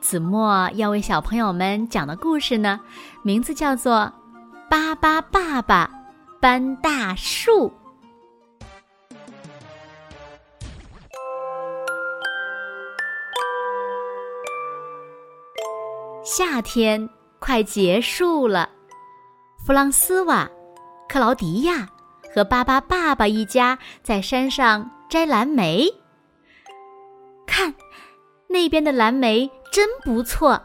子墨要为小朋友们讲的故事呢，名字叫做《巴巴爸爸搬大树》。夏天快结束了，弗朗斯瓦、克劳迪亚和巴巴爸爸一家在山上摘蓝莓。看，那边的蓝莓。真不错，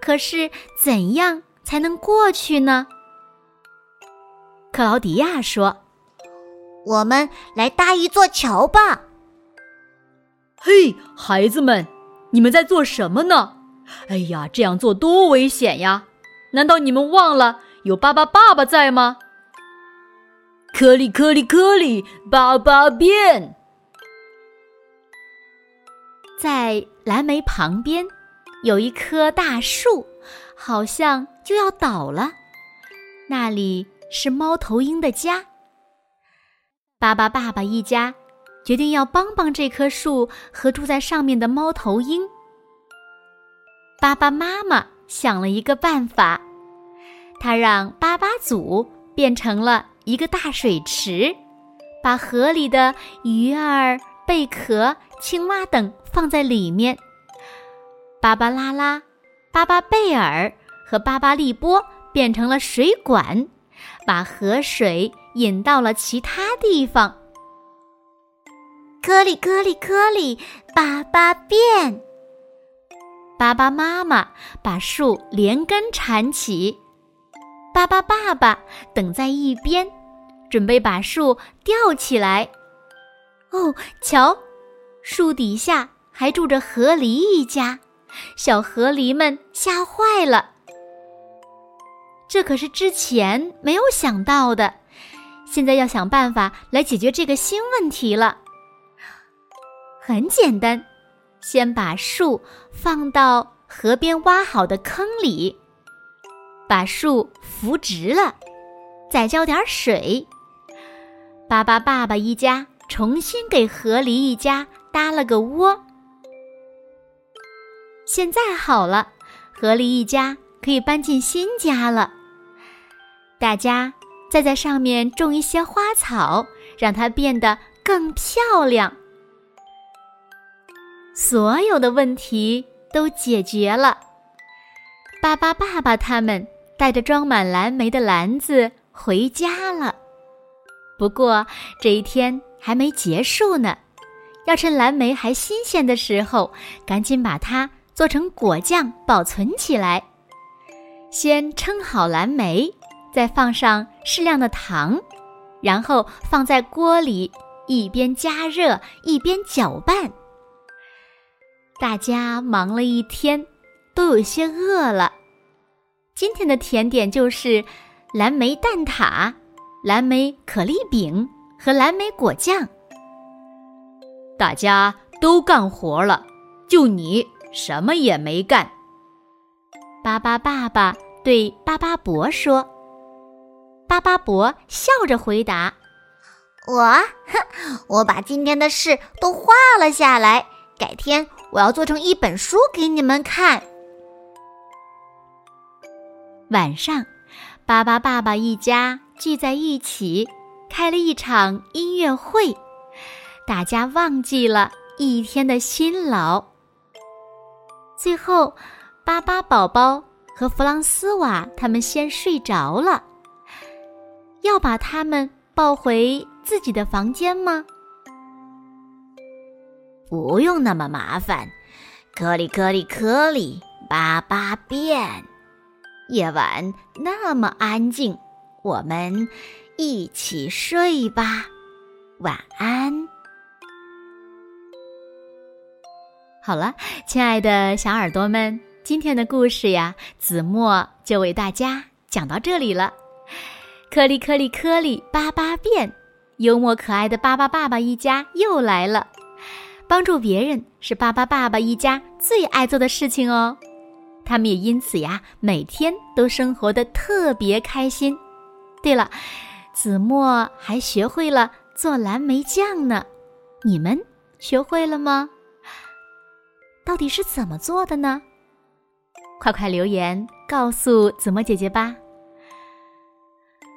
可是怎样才能过去呢？克劳迪亚说：“我们来搭一座桥吧。”嘿，孩子们，你们在做什么呢？哎呀，这样做多危险呀！难道你们忘了有巴巴爸爸在吗？颗粒颗粒颗粒，巴巴变。在蓝莓旁边，有一棵大树，好像就要倒了。那里是猫头鹰的家。巴巴爸爸一家决定要帮帮这棵树和住在上面的猫头鹰。巴巴妈妈想了一个办法，她让巴巴祖变成了一个大水池，把河里的鱼儿。贝壳、青蛙等放在里面。巴巴拉拉、巴巴贝尔和巴巴利波变成了水管，把河水引到了其他地方。颗粒颗粒颗粒，巴巴变。巴巴妈妈把树连根缠起，巴巴爸爸等在一边，准备把树吊起来。哦，瞧，树底下还住着河狸一家，小河狸们吓坏了。这可是之前没有想到的，现在要想办法来解决这个新问题了。很简单，先把树放到河边挖好的坑里，把树扶直了，再浇点水。巴巴爸爸一家。重新给河狸一家搭了个窝。现在好了，河狸一家可以搬进新家了。大家再在上面种一些花草，让它变得更漂亮。所有的问题都解决了。巴巴爸爸他们带着装满蓝莓的篮子回家了。不过这一天。还没结束呢，要趁蓝莓还新鲜的时候，赶紧把它做成果酱保存起来。先称好蓝莓，再放上适量的糖，然后放在锅里，一边加热一边搅拌。大家忙了一天，都有些饿了。今天的甜点就是蓝莓蛋挞、蓝莓可丽饼。和蓝莓果酱，大家都干活了，就你什么也没干。巴巴爸爸对巴巴伯说：“巴巴伯笑着回答：‘我，哼，我把今天的事都画了下来，改天我要做成一本书给你们看。’晚上，巴巴爸爸一家聚在一起。”开了一场音乐会，大家忘记了一天的辛劳。最后，巴巴宝宝和弗朗斯瓦他们先睡着了。要把他们抱回自己的房间吗？不用那么麻烦。颗粒颗粒颗粒，巴巴变。夜晚那么安静，我们。一起睡吧，晚安。好了，亲爱的小耳朵们，今天的故事呀，子墨就为大家讲到这里了。颗粒颗粒颗粒巴巴变，幽默可爱的巴巴爸爸一家又来了。帮助别人是巴巴爸爸一家最爱做的事情哦。他们也因此呀，每天都生活的特别开心。对了，子墨还学会了做蓝莓酱呢，你们学会了吗？到底是怎么做的呢？快快留言告诉子墨姐姐吧。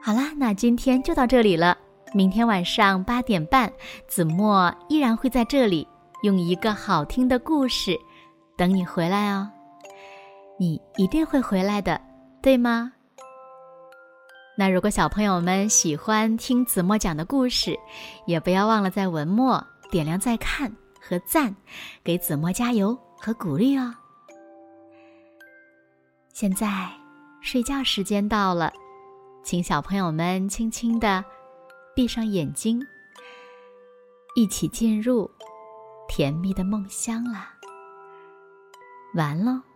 好啦，那今天就到这里了。明天晚上八点半，子墨依然会在这里，用一个好听的故事等你回来哦。你一定会回来的，对吗？那如果小朋友们喜欢听子墨讲的故事，也不要忘了在文末点亮再看和赞，给子墨加油和鼓励哦。现在睡觉时间到了，请小朋友们轻轻的闭上眼睛，一起进入甜蜜的梦乡啦。完喽。